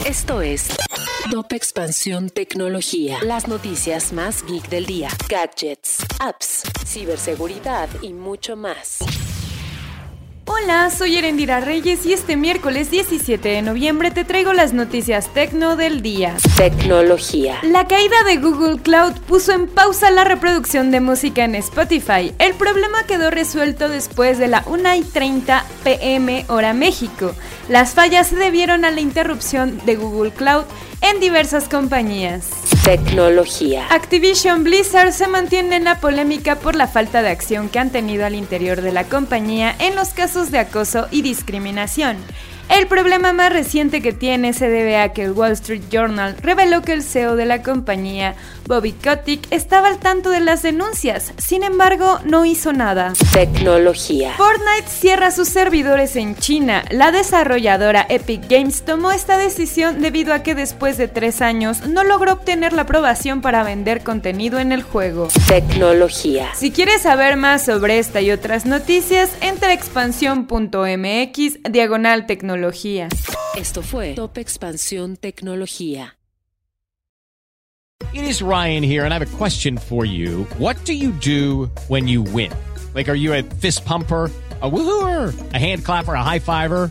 Esto es Top Expansión Tecnología. Las noticias más geek del día. Gadgets, apps, ciberseguridad y mucho más. Hola, soy Erendira Reyes y este miércoles 17 de noviembre te traigo las noticias tecno del día. Tecnología. La caída de Google Cloud puso en pausa la reproducción de música en Spotify. El problema quedó resuelto después de la 1 y 30 pm hora México. Las fallas se debieron a la interrupción de Google Cloud en diversas compañías. Tecnología. Activision Blizzard se mantiene en la polémica por la falta de acción que han tenido al interior de la compañía en los casos de acoso y discriminación. El problema más reciente que tiene se debe a que el Wall Street Journal reveló que el CEO de la compañía, Bobby Kotick, estaba al tanto de las denuncias, sin embargo no hizo nada. Tecnología. Fortnite cierra sus servidores en China. La desarrolladora Epic Games tomó esta decisión debido a que después de tres años no logró obtener la aprobación para vender contenido en el juego. Tecnología. Si quieres saber más sobre esta y otras noticias, entra a expansión.mx diagonal tecnología. Esto fue Top Expansión Tecnología. It is Ryan here, and I have a question for you. What do you do when you win? Like, are you a fist pumper? A woohooer, a hand clapper, a high fiver.